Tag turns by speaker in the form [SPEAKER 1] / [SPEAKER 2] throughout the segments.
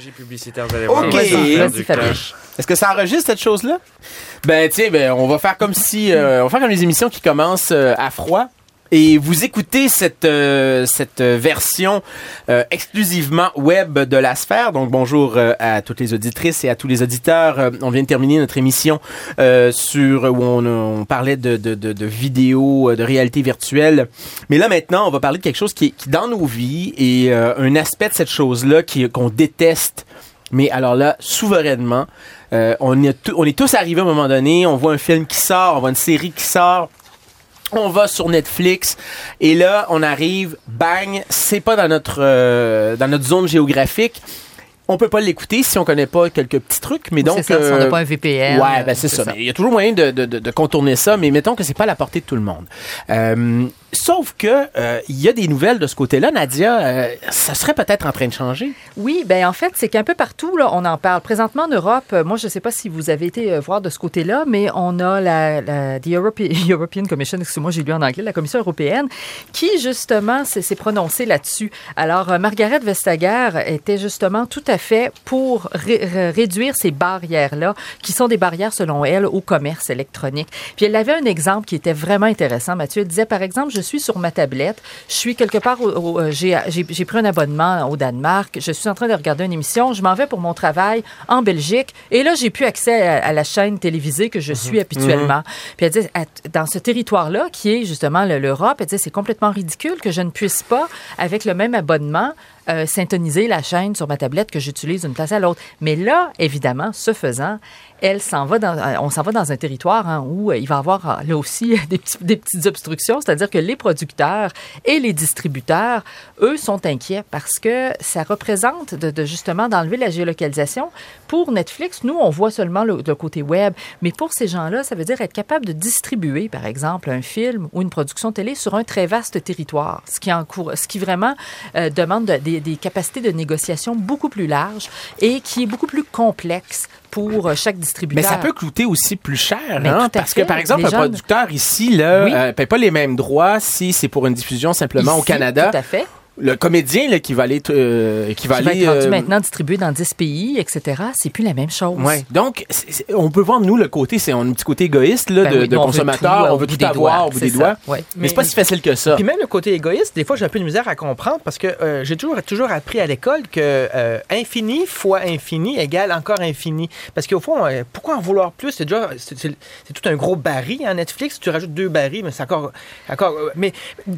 [SPEAKER 1] J'ai publicitaire, vous allez voir.
[SPEAKER 2] Ok. Est-ce que ça enregistre cette chose-là? Ben tiens, ben on va faire comme si euh, on va faire comme les émissions qui commencent euh, à froid. Et vous écoutez cette euh, cette version euh, exclusivement web de la sphère. Donc bonjour euh, à toutes les auditrices et à tous les auditeurs. Euh, on vient de terminer notre émission euh, sur où on, on parlait de, de, de, de vidéos, euh, de réalité virtuelle. Mais là maintenant, on va parler de quelque chose qui est qui dans nos vies et un aspect de cette chose-là qui qu'on déteste. Mais alors là, souverainement, on, est on est tous arrivés à un moment donné, on voit un film qui sort, on voit une série qui sort. On va sur Netflix et là on arrive, bang, c'est pas dans notre euh, dans notre zone géographique. On peut pas l'écouter si on connaît pas quelques petits trucs, mais donc
[SPEAKER 3] c'est ça, si on
[SPEAKER 2] euh,
[SPEAKER 3] n'a pas un VPN.
[SPEAKER 2] Ouais, ben
[SPEAKER 3] euh,
[SPEAKER 2] c'est ça. Il y a toujours moyen de, de, de, contourner ça, mais mettons que c'est pas à la portée de tout le monde. Euh, sauf que euh, il y a des nouvelles de ce côté-là, Nadia. euh, ça serait peut-être en train de changer.
[SPEAKER 3] Oui, ben en fait, c'est qu'un peu partout, là, on en parle. Présentement, en Europe, euh, moi, je ne sais pas si vous avez été euh, voir de ce côté-là, mais on a la, la the Europe- European Commission, excusez-moi, j'ai lu en anglais, la Commission européenne, qui, justement, s'est s'est prononcée là-dessus. Alors, euh, Margaret Vestager était justement tout à fait pour ré- ré- réduire ces barrières-là, qui sont des barrières, selon elle, au commerce électronique. Puis elle avait un exemple qui était vraiment intéressant, Mathieu. Elle disait, par exemple, je suis sur ma tablette, je suis quelque part, euh, j'ai pris un abonnement au Danemark, je suis en train de regarder une émission, je m'en vais pour mon travail en Belgique, et là, j'ai plus accès à, à la chaîne télévisée que je suis habituellement. Puis elle dit, dans ce territoire-là, qui est justement le- l'Europe, elle dit, c'est complètement ridicule que je ne puisse pas, avec le même abonnement, euh, syntoniser la chaîne sur ma tablette que j'utilise d'une place à l'autre. Mais là, évidemment, ce faisant, elle s'en va euh, on s'en va dans un territoire hein, où euh, il va y avoir euh, là aussi des, petites obstructions, c'est-à-dire que les producteurs et les distributeurs, eux, sont inquiets parce que ça représente de, de justement d'enlever la géolocalisation. Pour Netflix, nous, on voit seulement le, côté web, mais pour ces gens-là, ça veut dire être capable de distribuer, par exemple, un film ou une production télé sur un très vaste territoire, ce qui, ce qui vraiment demande de- des, des capacités de négociation beaucoup plus larges et qui est beaucoup plus complexe pour euh, chaque
[SPEAKER 2] Mais
[SPEAKER 3] distributeur.
[SPEAKER 2] ça peut coûter aussi plus cher,
[SPEAKER 3] Mais
[SPEAKER 2] hein, parce
[SPEAKER 3] fait.
[SPEAKER 2] que par exemple un producteur ici là
[SPEAKER 3] Oui.
[SPEAKER 2] euh, paye pas les mêmes droits si c'est pour une diffusion simplement au Canada.
[SPEAKER 3] Tout à fait.
[SPEAKER 2] Le comédien là, qui va aller euh, qui va
[SPEAKER 3] Qui va
[SPEAKER 2] aller
[SPEAKER 3] être rendu
[SPEAKER 2] euh,
[SPEAKER 3] maintenant distribué dans 10 pays, etc. C'est plus la même chose.
[SPEAKER 2] Ouais. Donc, c'est- c'est- on peut voir, nous, le côté, c'est un petit côté égoïste là,
[SPEAKER 3] Ben
[SPEAKER 2] de,
[SPEAKER 3] oui,
[SPEAKER 2] de
[SPEAKER 3] nous, on veut
[SPEAKER 2] consommateur.
[SPEAKER 3] tout,
[SPEAKER 2] on veut tout
[SPEAKER 3] des
[SPEAKER 2] avoir au bout des doigts.
[SPEAKER 3] Ouais.
[SPEAKER 2] Mais c'est pas si facile que ça.
[SPEAKER 4] Puis même le côté égoïste, des fois, j'ai un peu de misère à comprendre parce que euh, j'ai toujours, toujours appris à l'école que euh, infini fois infini égale encore infini. Parce qu'au fond, euh, pourquoi en vouloir plus? C'est déjà, c'est, c'est- c'est tout un gros baril en Netflix. Tu rajoutes deux barils, mais c'est encore, encore. euh, mais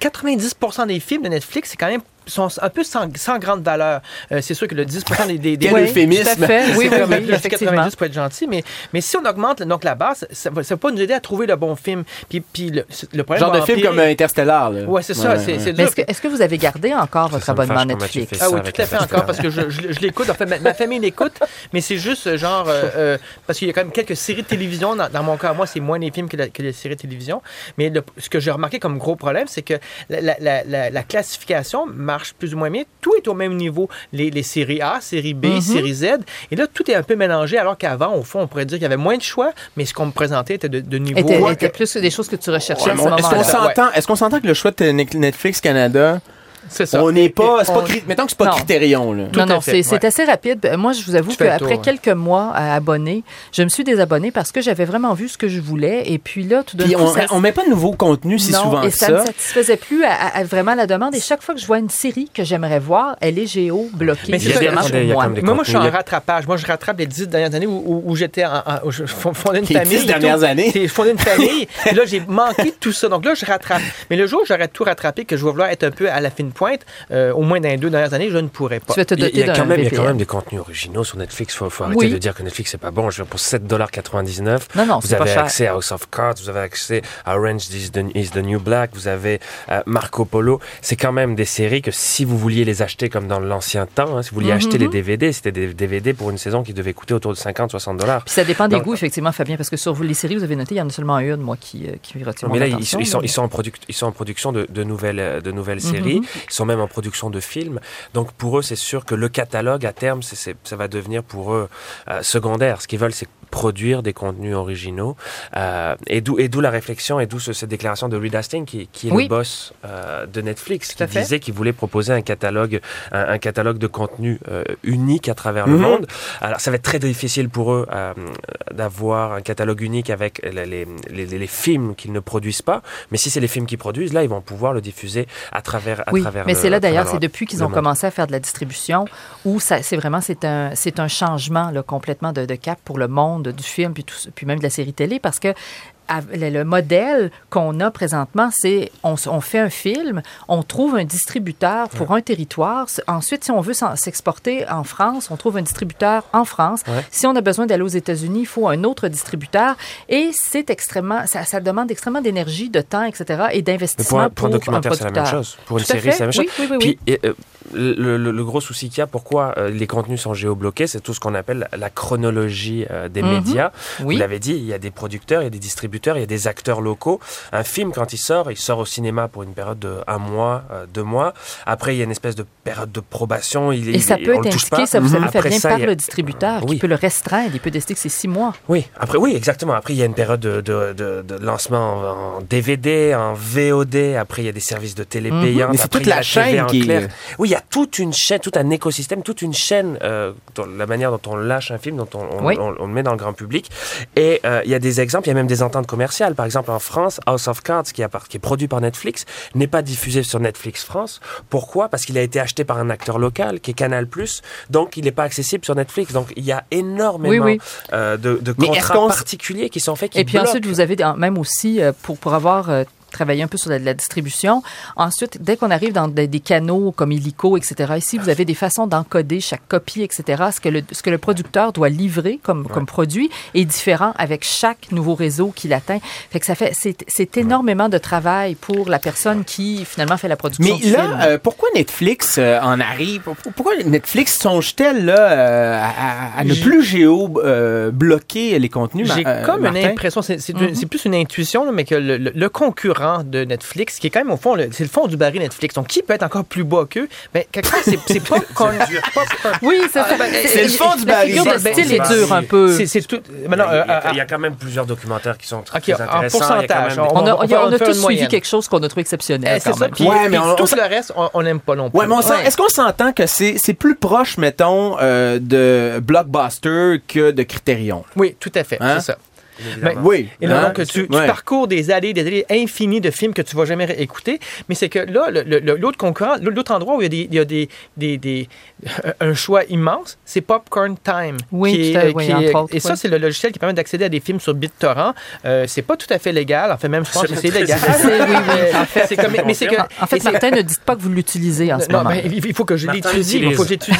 [SPEAKER 4] 90% des films de Netflix, c'est quand même sont un peu sans, sans grande valeur. Euh, c'est sûr que le 10% des, des, des
[SPEAKER 2] Quel
[SPEAKER 3] Oui,
[SPEAKER 2] euphémisme.
[SPEAKER 3] Tout à fait. Oui, oui, oui, effectivement.
[SPEAKER 4] 90 pour être gentil, mais, mais si on augmente donc la base, ça va, ça va pas nous aider à trouver le bon film. Puis, puis le, le problème
[SPEAKER 2] Genre de film comme Interstellar. Là.
[SPEAKER 4] Ouais, c'est ça. c'est
[SPEAKER 3] est-ce que, est-ce que vous avez gardé encore votre
[SPEAKER 1] ça me
[SPEAKER 3] abonnement Netflix?
[SPEAKER 4] Ah oui, tout à fait encore, parce que je, je- je l'écoute. En fait, ma, ma famille l'écoute, mais c'est juste euh, genre. euh, euh, parce qu'il y a quand même quelques séries de télévision. Dans, dans mon cas, moi, c'est moins les films que, la- que les séries de télévision. Mais le- ce que j'ai remarqué comme gros problème, c'est que la, la- la- la- la classification marche plus ou moins bien. Tout est au même niveau. Les, les séries A, séries B,
[SPEAKER 3] Mhm.
[SPEAKER 4] séries Z. Et là, tout est un peu mélangé, alors qu'avant, au fond, on pourrait dire qu'il y avait moins de choix, mais ce qu'on me présentait était de, de niveau.
[SPEAKER 3] Était,
[SPEAKER 4] Ouais,
[SPEAKER 3] était plus des choses que tu recherchais
[SPEAKER 2] Ouais,
[SPEAKER 3] à
[SPEAKER 2] mais
[SPEAKER 3] ce
[SPEAKER 2] on- Est-ce qu'on
[SPEAKER 3] moment-là.
[SPEAKER 4] Ouais.
[SPEAKER 2] s'entend, est-ce qu'on s'entend que le choix de Netflix Canada,
[SPEAKER 4] c'est ça.
[SPEAKER 2] on n'est pas, c'est pas, cri- mettons que c'est pas
[SPEAKER 3] Non.
[SPEAKER 2] Critérion, là.
[SPEAKER 3] Non, non, c'est c'est
[SPEAKER 4] ouais.
[SPEAKER 3] assez rapide. Euh, Moi, je vous avoue qu'après
[SPEAKER 4] ouais.
[SPEAKER 3] quelques mois à abonner, je me suis désabonnée parce que j'avais vraiment vu ce que je voulais. Et puis là, tout d'un
[SPEAKER 2] Puis
[SPEAKER 3] coup,
[SPEAKER 2] on,
[SPEAKER 3] ça,
[SPEAKER 2] on met pas de nouveau contenu si
[SPEAKER 3] non,
[SPEAKER 2] souvent
[SPEAKER 3] et ça,
[SPEAKER 2] ça.
[SPEAKER 3] ne satisfaisait plus à, à- à vraiment la demande. Et chaque fois que je vois une série que j'aimerais voir, elle est géo-bloquée
[SPEAKER 4] Mais c'est
[SPEAKER 3] moi.
[SPEAKER 4] Moi, moi, je suis en rattrapage. Moi, je rattrape les dix dernières années où, où- où j'étais où je fon- fondais une
[SPEAKER 2] Les
[SPEAKER 4] famille.
[SPEAKER 2] dix
[SPEAKER 4] et
[SPEAKER 2] dernières années.
[SPEAKER 4] J'ai fondé une famille. et là, j'ai manqué de tout ça. Donc là, je rattrape. Mais le jour où j'aurais tout rattrapé, que je vais vouloir être un peu à la fine pointe, euh, au moins dans les deux dernières années, je ne pourrais pas.
[SPEAKER 3] Tu vas te
[SPEAKER 1] Il y a-
[SPEAKER 3] doter
[SPEAKER 1] il y, a
[SPEAKER 3] d'un
[SPEAKER 1] quand même, il y a quand même des contenus originaux sur Netflix. Faut, faut arrêter
[SPEAKER 3] Oui.
[SPEAKER 1] de dire que Netflix c'est pas bon. Je veux pour 7,99$,
[SPEAKER 3] Non, non,
[SPEAKER 1] vous
[SPEAKER 3] pas
[SPEAKER 1] avez
[SPEAKER 3] cher.
[SPEAKER 1] accès à House of Cards, vous avez accès à Orange is the, is the New Black, vous avez euh, Marco Polo. C'est quand même des séries que si vous vouliez les acheter comme dans l'ancien temps, hein, si vous vouliez
[SPEAKER 3] Mhm.
[SPEAKER 1] acheter les DVD, c'était des DVD pour une saison qui devait coûter autour de 50-60 dollars.
[SPEAKER 3] Puis ça dépend des
[SPEAKER 1] Donc-
[SPEAKER 3] goûts, effectivement, Fabien, parce que sur vous, les séries, vous avez noté, il y en a seulement une, moi, qui, euh, qui retient
[SPEAKER 1] Mais là, ils, sont- ils sont,
[SPEAKER 3] là.
[SPEAKER 1] ils, sont en ils sont en production de, de nouvelles, de nouvelles
[SPEAKER 3] Mhm.
[SPEAKER 1] séries. Ils sont même en production de films. Donc pour eux, c'est sûr que le catalogue, à terme, c'est, c'est- ça va devenir pour eux euh, secondaire. Ce qu'ils veulent, c'est produire des contenus originaux. Euh, et d'où la réflexion et d'où ce- cette déclaration de Reed Hastings, qui, qui est
[SPEAKER 3] Oui.
[SPEAKER 1] le boss euh, de Netflix, qui disait qu'il voulait proposer un catalogue, un, un catalogue de contenu euh, unique à travers le
[SPEAKER 2] Mhm.
[SPEAKER 1] monde. Alors, ça va être très difficile pour eux euh, d'avoir un catalogue unique avec les, les, les, les films qu'ils ne produisent pas. Mais si c'est les films qu'ils produisent, là, ils vont pouvoir le diffuser à travers, à
[SPEAKER 3] Oui,
[SPEAKER 1] travers
[SPEAKER 3] mais c'est là d'ailleurs, c'est depuis qu'ils ont commencé à faire de la distribution où c'est vraiment c'est un c'est un changement là, complètement de, de cap pour le monde du film puis tout, puis même de la série télé parce que le, le modèle qu'on a présentement, c'est on, fait un film, on trouve un distributeur pour un territoire. Ensuite, si on veut s'exporter en France, on trouve un distributeur en France.
[SPEAKER 1] Ouais.
[SPEAKER 3] Si on a besoin d'aller aux États-Unis, il faut un autre distributeur. Et c'est extrêmement, ça, ça demande extrêmement d'énergie, de temps, etc. et
[SPEAKER 1] pour
[SPEAKER 3] d'investissement
[SPEAKER 1] un, pour un documentaire, c'est la même chose. Pour une
[SPEAKER 3] Tout
[SPEAKER 1] série, c'est la même chose.
[SPEAKER 3] Oui, oui, oui, oui.
[SPEAKER 1] Puis, euh, le, le- le gros souci qu'il y a, pourquoi euh, les contenus sont géobloqués, c'est tout ce qu'on appelle la chronologie euh, des
[SPEAKER 3] Mhm.
[SPEAKER 1] médias.
[SPEAKER 3] Oui.
[SPEAKER 1] Vous l'avez dit, il y a des producteurs, il y a des distributeurs, il y a des acteurs locaux. Un film, quand il sort, il sort au cinéma pour une période de un mois, euh, deux mois. Après, il y a une espèce de période de probation. Il,
[SPEAKER 3] Et ça
[SPEAKER 1] il-
[SPEAKER 3] peut être indiqué,
[SPEAKER 1] pas.
[SPEAKER 3] ça, vous savez,
[SPEAKER 1] Après
[SPEAKER 3] fait bien
[SPEAKER 1] ça,
[SPEAKER 3] par
[SPEAKER 1] a-
[SPEAKER 3] le distributeur
[SPEAKER 1] Oui.
[SPEAKER 3] qui peut le restreindre. Il peut décider que c'est six mois.
[SPEAKER 1] Oui, après, oui, exactement. Après, il y a une période de, de, de, de lancement en, en DVD, en VOD. Après, il y a des services de télé
[SPEAKER 3] Mhm.
[SPEAKER 2] Mais c'est toute la chaîne qui est-
[SPEAKER 1] clair. Oui, il y a toute une chaîne, tout un écosystème, toute une chaîne, euh, dans la manière dont on lâche un film, dont on, on,
[SPEAKER 3] Oui.
[SPEAKER 1] on- on le met dans le grand public. Et euh, il y a des exemples, il y a même des ententes commerciales. Par exemple, en France, House of Cards, qui, est produit par Netflix, n'est pas diffusé sur Netflix France. Pourquoi? Parce qu'il a été acheté par un acteur local, qui est Canal+. Donc, il n'est pas accessible sur Netflix. Donc, il y a énormément
[SPEAKER 3] Oui, oui.
[SPEAKER 1] euh, de, contrats particuliers qui sont faits qui
[SPEAKER 3] Et puis
[SPEAKER 1] bloquent.
[SPEAKER 3] ensuite, vous avez des- même aussi, euh, pour, pour avoir travaillé un peu sur la, la distribution, ensuite, dès qu'on arrive dans des, des canaux comme Illico, etc., ici, vous avez des façons d'encoder chaque copie, etc. Ce que le, ce que le producteur doit livrer comme, comme produit est différent avec chaque nouveau réseau qu'il atteint. Fait que ça fait, c'est, c'est énormément de travail pour la personne qui, finalement, fait la production
[SPEAKER 2] Mais
[SPEAKER 3] du
[SPEAKER 2] là,
[SPEAKER 3] film.
[SPEAKER 2] euh, pourquoi Netflix euh, en arrive? Pour- Pourquoi Netflix songe-t-elle là, euh, à, à- à ne plus géo-bloquer les contenus?
[SPEAKER 4] J'ai
[SPEAKER 2] euh,
[SPEAKER 4] comme une impression, c'est c'est plus une intuition, là, mais que le, le- le concurrent de Netflix, qui est quand même au fond, le- c'est le fond du baril Netflix. Donc, qui peut être encore plus bas qu'eux? Mais quelque part, c'est c'est pas qu'on.
[SPEAKER 3] oui, c'est ça.
[SPEAKER 4] Ah, ben,
[SPEAKER 2] c'est le fond du
[SPEAKER 3] La
[SPEAKER 2] baril.
[SPEAKER 3] figure de
[SPEAKER 4] Ben,
[SPEAKER 3] style
[SPEAKER 4] c'est-
[SPEAKER 3] est dure un peu.
[SPEAKER 4] C'est c'est tout.
[SPEAKER 1] Il y, a, il y a quand même plusieurs documentaires qui sont très,
[SPEAKER 4] en
[SPEAKER 1] intéressants. Il y a quand
[SPEAKER 4] pourcentage,
[SPEAKER 1] même
[SPEAKER 3] On a,
[SPEAKER 4] on
[SPEAKER 3] il y a- on a tous suivi
[SPEAKER 4] moyenne.
[SPEAKER 3] quelque chose qu'on a trouvé
[SPEAKER 4] eh,
[SPEAKER 3] exceptionnel.
[SPEAKER 4] c'est
[SPEAKER 3] quand
[SPEAKER 4] ça. Puis,
[SPEAKER 2] Ouais, mais
[SPEAKER 4] puis
[SPEAKER 2] on-
[SPEAKER 4] tout
[SPEAKER 2] on-
[SPEAKER 4] le reste, on- on n'aime pas non plus.
[SPEAKER 2] Ouais, mais on s'en-
[SPEAKER 4] Ouais.
[SPEAKER 2] est-ce qu'on s'entend que c'est c'est plus proche, mettons, euh, de Blockbuster que de Criterion?
[SPEAKER 4] Oui, tout à fait.
[SPEAKER 2] Hein?
[SPEAKER 4] C'est ça.
[SPEAKER 1] Évidemment.
[SPEAKER 2] Oui.
[SPEAKER 4] Et là,
[SPEAKER 2] hein?
[SPEAKER 4] donc, tu, tu
[SPEAKER 2] Ouais.
[SPEAKER 4] parcours des allées, des allées infinies de films que tu vas jamais écouter. Mais c'est que là, l'autre concurrent, l'autre endroit où il y a des, il y a des, des, des- un choix immense, c'est Popcorn Time.
[SPEAKER 3] Oui,
[SPEAKER 4] qui est-
[SPEAKER 3] oui,
[SPEAKER 4] qui
[SPEAKER 3] entre
[SPEAKER 4] est-
[SPEAKER 3] autres,
[SPEAKER 4] Et ça,
[SPEAKER 3] oui.
[SPEAKER 4] c'est le logiciel qui permet d'accéder à des films sur BitTorrent. Euh, c'est pas tout à fait légal. En fait, même, je pense
[SPEAKER 1] C'est
[SPEAKER 4] que c'est légal.
[SPEAKER 3] C'est- oui, oui.
[SPEAKER 4] En fait, c'est comme, mais c'est que.
[SPEAKER 3] En, fait, Martin, ne dites pas que vous l'utilisez en ce
[SPEAKER 4] non,
[SPEAKER 3] moment.
[SPEAKER 4] ben, il faut que je l'étudie. Il faut que j'étudie.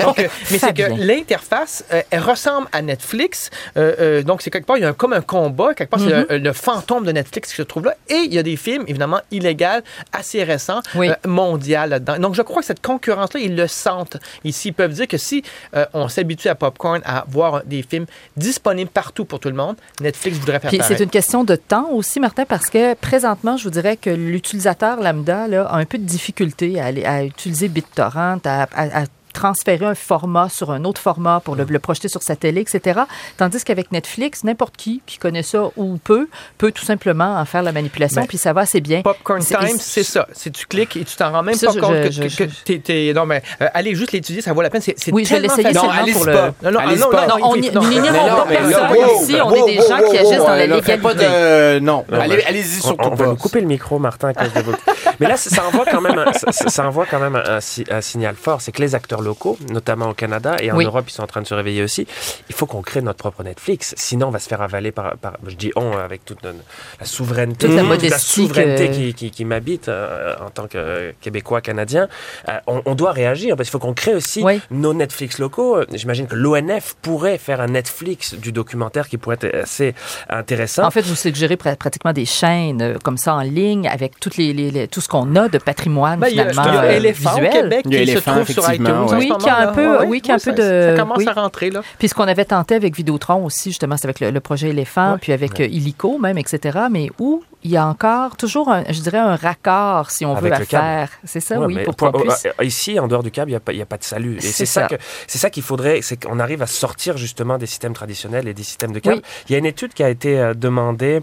[SPEAKER 4] Euh, mais c'est que l'interface, euh, elle ressemble à Netflix. Euh, euh, donc, c'est quelque part, il y a un- comme un combat. Quelque part, c'est
[SPEAKER 3] Mm-hmm.
[SPEAKER 4] le, le fantôme de Netflix qui se trouve là. Et il y a des films, évidemment, illégaux, assez récents,
[SPEAKER 3] Oui.
[SPEAKER 4] euh, mondiaux là-dedans. Donc, je crois que cette concurrence-là, ils le sentent ici. Ils peuvent dire que si euh, on s'habitue à Popcorn à voir des films disponibles partout pour tout le monde, Netflix voudrait faire
[SPEAKER 3] Puis c'est une question de temps aussi, Martin, parce que présentement, je vous dirais que l'utilisateur lambda là, a un peu de difficulté à, aller, à utiliser BitTorrent, à, à- à transférer un format sur un autre format pour le, le projeter sur sa télé, etc. Tandis qu'avec Netflix, n'importe qui qui connaît ça ou peut, peut tout simplement en faire la manipulation,
[SPEAKER 4] Ben,
[SPEAKER 3] puis ça va assez bien.
[SPEAKER 4] Popcorn Time, c'est ça. C'est tu cliques et tu t'en rends même
[SPEAKER 3] Ça,
[SPEAKER 4] pas
[SPEAKER 3] je-
[SPEAKER 4] compte
[SPEAKER 3] je-
[SPEAKER 4] que,
[SPEAKER 3] je-
[SPEAKER 4] que- t'es- t'es- non mais euh, allez juste l'étudier, ça vaut la peine. C'est
[SPEAKER 3] Oui, je vais l'essayer.
[SPEAKER 2] Non,
[SPEAKER 3] seulement
[SPEAKER 2] allez-y
[SPEAKER 3] pour
[SPEAKER 2] pas.
[SPEAKER 3] le...
[SPEAKER 4] Non, non, ah, non,
[SPEAKER 2] pas.
[SPEAKER 3] Non, on
[SPEAKER 4] non,
[SPEAKER 3] n'ignorons pas
[SPEAKER 2] non,
[SPEAKER 3] personne ici. On est des gens qui agissent dans la légalité.
[SPEAKER 2] de... Non,
[SPEAKER 1] Non,
[SPEAKER 2] allez-y surtout
[SPEAKER 1] on va
[SPEAKER 2] pas.
[SPEAKER 1] nous couper le micro, Martin, à cause de votre... Mais là, ça, ça envoie quand même, un, ça, ça envoie quand même un, un si- un signal fort. C'est que les acteurs locaux, notamment au Canada et en
[SPEAKER 3] Oui.
[SPEAKER 1] Europe, ils sont en train de se réveiller aussi. Il faut qu'on crée notre propre Netflix. Sinon, on va se faire avaler par, par je dis on, avec toute notre- la souveraineté,
[SPEAKER 3] Toute la
[SPEAKER 1] toute souveraineté
[SPEAKER 3] que-
[SPEAKER 1] qui, qui, qui m'habite euh, en tant que euh, Québécois, Canadien. Euh, on, on doit réagir parce qu'il faut qu'on crée aussi
[SPEAKER 3] Oui.
[SPEAKER 1] nos Netflix locaux. Euh, J'imagine que l'ONF pourrait faire un Netflix du documentaire qui pourrait être assez intéressant.
[SPEAKER 3] En fait, vous suggérez pra- pratiquement des chaînes euh, comme ça en ligne avec toutes les, les- les- tout ce qu'on a de patrimoine
[SPEAKER 4] Ben, il y a,
[SPEAKER 3] finalement
[SPEAKER 4] il y a
[SPEAKER 3] euh,
[SPEAKER 4] Éléphant au
[SPEAKER 3] visuel.
[SPEAKER 4] Québec
[SPEAKER 2] Il y a
[SPEAKER 4] qui se trouve sur iTunes.
[SPEAKER 2] ouais.
[SPEAKER 3] Oui, qui a un peu-
[SPEAKER 4] Ouais,
[SPEAKER 3] oui, qui a un
[SPEAKER 4] ça-
[SPEAKER 3] peu de-
[SPEAKER 4] Ça commence
[SPEAKER 3] oui.
[SPEAKER 4] à rentrer, là.
[SPEAKER 3] Puis ce qu'on avait tenté avec Vidéotron aussi, justement, c'est avec le, le projet Éléphant,
[SPEAKER 4] Ouais.
[SPEAKER 3] puis avec euh, Illico même, etc. Mais où il y a encore toujours, un, je dirais, un raccord, si on
[SPEAKER 1] Avec
[SPEAKER 3] veut,
[SPEAKER 1] le
[SPEAKER 3] à faire. C'est ça,
[SPEAKER 1] Ouais,
[SPEAKER 3] oui, pour
[SPEAKER 1] pour-
[SPEAKER 3] qu'on puisse...
[SPEAKER 1] euh, Ici, en dehors du câble, il n'y a, pas- a de salut. Et
[SPEAKER 3] C'est
[SPEAKER 1] ça, c'est ça qu'il faudrait, c'est qu'on arrive à sortir justement des systèmes traditionnels et des systèmes de câble.
[SPEAKER 3] Oui.
[SPEAKER 1] Il y a une étude qui a été euh, demandée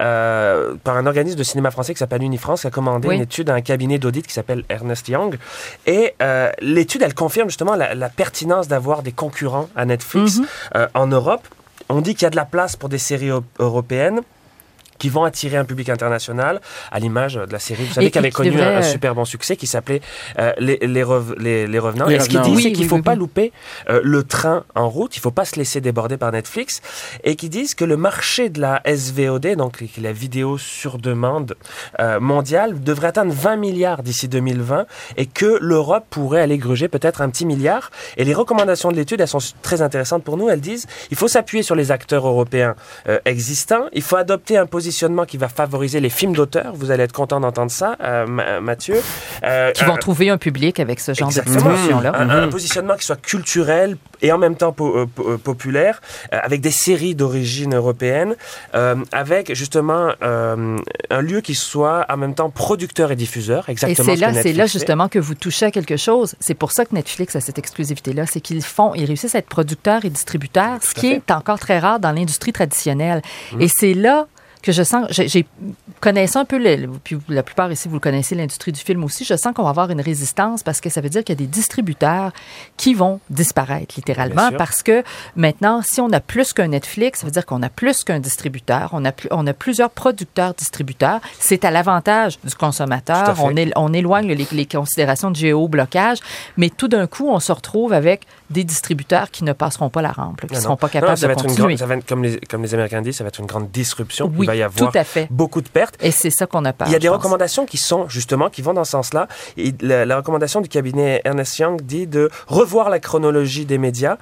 [SPEAKER 1] euh, par un organisme de cinéma français qui s'appelle Unifrance, qui a commandé
[SPEAKER 3] Oui.
[SPEAKER 1] une étude à un cabinet d'audit qui s'appelle Ernest Young. Et euh, l'étude, elle confirme justement la, la pertinence d'avoir des concurrents à Netflix
[SPEAKER 3] Mhm.
[SPEAKER 1] euh, en Europe. On dit qu'il y a de la place pour des séries eu- européennes qui vont attirer un public international, à l'image de la série, vous savez, qui avait connu
[SPEAKER 3] devrait,
[SPEAKER 1] un, un
[SPEAKER 3] euh,
[SPEAKER 1] super bon succès, qui s'appelait euh, les, les, Rev- les- Les Revenants.
[SPEAKER 2] Les
[SPEAKER 1] et ce qu'il dit,
[SPEAKER 3] oui.
[SPEAKER 1] c'est qu'il
[SPEAKER 3] oui,
[SPEAKER 1] faut
[SPEAKER 3] oui,
[SPEAKER 1] pas
[SPEAKER 3] oui.
[SPEAKER 1] louper euh, le train en route, il faut pas se laisser déborder par Netflix, et qui disent que le marché de la SVOD, donc la vidéo sur demande euh, mondiale, devrait atteindre 20 milliards d'ici 2020, et que l'Europe pourrait aller gruger peut-être un petit milliard. Et les recommandations de l'étude, elles sont très intéressantes pour nous. Elles disent, il faut s'appuyer sur les acteurs européens euh, existants, il faut adopter un positionnement qui va favoriser les films d'auteur. Vous allez être content d'entendre ça, euh, Ma- Mathieu. Euh,
[SPEAKER 3] qui vont trouver un public avec ce genre
[SPEAKER 1] Exactement.
[SPEAKER 3] d'expression-là.
[SPEAKER 1] un, un positionnement qui soit culturel et en même temps po- euh, po- euh, populaire, euh, avec des séries d'origine européenne, euh, avec justement euh, un lieu qui soit en même temps producteur et diffuseur,
[SPEAKER 3] Et
[SPEAKER 1] exactement.
[SPEAKER 3] c'est
[SPEAKER 1] ce
[SPEAKER 3] là, c'est là justement que vous touchez à quelque chose. C'est pour ça que Netflix a cette exclusivité-là, c'est qu'ils font, ils réussissent à être producteurs et distributeurs, ce qui
[SPEAKER 1] fait.
[SPEAKER 3] est encore très rare dans l'industrie traditionnelle.
[SPEAKER 1] Mhm.
[SPEAKER 3] Et c'est là que je sens, j'ai connaissant un peu, le- puis la plupart ici vous le connaissez, l'industrie du film aussi, je sens qu'on va avoir une résistance parce que ça veut dire qu'il y a des distributeurs qui vont disparaître littéralement parce que maintenant, si on a plus qu'un Netflix, ça veut dire qu'on a plus qu'un distributeur, on a, plus- on a plusieurs producteurs distributeurs. C'est à l'avantage du consommateur. On, é- on éloigne les, les considérations de géoblocage, mais tout d'un coup, on se retrouve avec des distributeurs qui ne passeront pas la rampe, là, qui ne seront pas
[SPEAKER 1] Non,
[SPEAKER 3] capables
[SPEAKER 1] va
[SPEAKER 3] de
[SPEAKER 1] être une
[SPEAKER 3] continuer.
[SPEAKER 1] grande- ça va être, comme, les, comme les Américains disent, ça va être une grande disruption.
[SPEAKER 3] Oui,
[SPEAKER 1] Il va y avoir
[SPEAKER 3] tout à fait.
[SPEAKER 1] beaucoup de pertes.
[SPEAKER 3] Et c'est ça qu'on a peur.
[SPEAKER 1] Il y a des
[SPEAKER 3] pense.
[SPEAKER 1] recommandations qui sont justement qui vont dans ce sens-là. Et la, la recommandation du cabinet Ernest Young dit de revoir la chronologie des médias.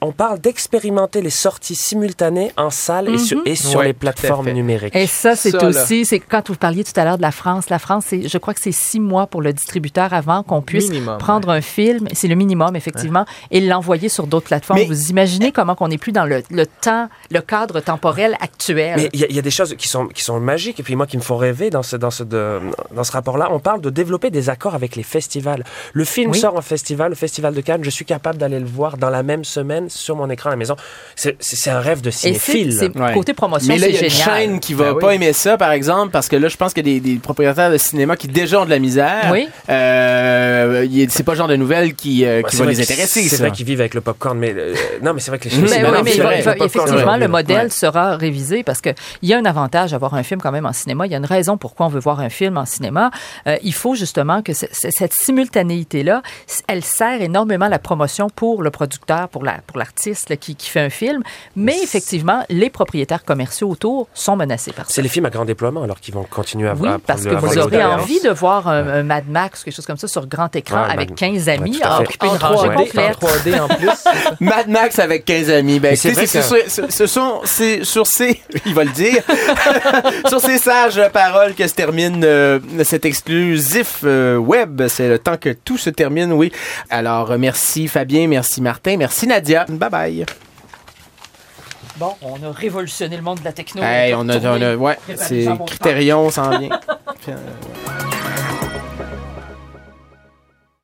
[SPEAKER 1] On parle d'expérimenter les sorties simultanées en salle et sur, et sur
[SPEAKER 4] Ouais,
[SPEAKER 1] les plateformes numériques.
[SPEAKER 3] Et ça, c'est
[SPEAKER 4] Ça, là.
[SPEAKER 3] aussi, c'est quand vous parliez tout à l'heure de la France. La France, c'est, je crois que c'est six mois pour le distributeur avant qu'on puisse
[SPEAKER 4] Minimum,
[SPEAKER 3] prendre un film, c'est le minimum effectivement, et l'envoyer sur d'autres plateformes.
[SPEAKER 2] Mais-
[SPEAKER 3] vous imaginez comment qu'on n'est plus dans le, le temps, le cadre temporel actuel.
[SPEAKER 1] Mais il y, a- il y a des choses qui sont, qui sont magiques et puis moi qui me font rêver dans ce, dans ce, de- dans ce rapport-là. On parle de développer des accords avec les festivals. Le film
[SPEAKER 3] Oui.
[SPEAKER 1] sort en festival, le festival de Cannes. Je suis capable d'aller le voir dans la même semaine sur mon écran à la maison. C'est un rêve de cinéphile.
[SPEAKER 3] c'est
[SPEAKER 2] Ouais.
[SPEAKER 3] côté promotion,
[SPEAKER 2] Mais là,
[SPEAKER 3] c'est
[SPEAKER 2] il y a une chaîne qui va
[SPEAKER 4] Ben oui.
[SPEAKER 2] pas aimer ça, par exemple, parce que là, je pense qu'il y a des, des propriétaires de cinéma qui déjà ont de la misère.
[SPEAKER 3] Oui.
[SPEAKER 2] Euh, c'est pas le genre de nouvelles qui, euh, qui va
[SPEAKER 1] vrai
[SPEAKER 2] les
[SPEAKER 1] que
[SPEAKER 2] intéresser,
[SPEAKER 1] C'est vrai qu'ils vivent avec le popcorn, mais euh, non, mais c'est vrai que les
[SPEAKER 2] Mais
[SPEAKER 3] Ben oui, effectivement, le modèle
[SPEAKER 1] Ouais.
[SPEAKER 3] sera révisé parce que il y a un avantage à voir un film quand même en cinéma. Il y a une raison pourquoi on veut voir un film en cinéma. Euh, il faut justement que ce- ce- cette simultanéité-là, elle sert énormément à la promotion pour le producteur, pour la pour l'artiste qui, qui fait un film. Mais effectivement, les propriétaires commerciaux autour sont menacés par ça.
[SPEAKER 1] C'est les films à grand déploiement alors qu'ils vont continuer à,
[SPEAKER 3] Oui,
[SPEAKER 1] à
[SPEAKER 3] parce que vous aurez envie de voir un, un Mad Max, quelque chose comme ça, sur grand écran
[SPEAKER 1] Ouais,
[SPEAKER 3] avec
[SPEAKER 1] Mad-
[SPEAKER 3] 15 amis,
[SPEAKER 1] Ouais, tout à
[SPEAKER 3] à
[SPEAKER 1] fait.
[SPEAKER 3] occuper une
[SPEAKER 4] En
[SPEAKER 3] rangée
[SPEAKER 4] 3D,
[SPEAKER 3] complète.
[SPEAKER 4] en 3D en plus.
[SPEAKER 2] Mad Max avec 15 amis. Ben,
[SPEAKER 1] c'est vrai que-
[SPEAKER 2] sur, ce- ce sont c'est sur ces, il va le dire, sur ces sages paroles que se termine euh, cet exclusif euh, web. C'est le temps que tout se termine, oui. Alors, merci Fabien, merci Martin, merci Nadia. Bye bye.
[SPEAKER 3] Bon, on a révolutionné le monde de la techno.
[SPEAKER 2] Hey, on a, on a- ouais, c'est Critérion, s'en vient. Puis, euh,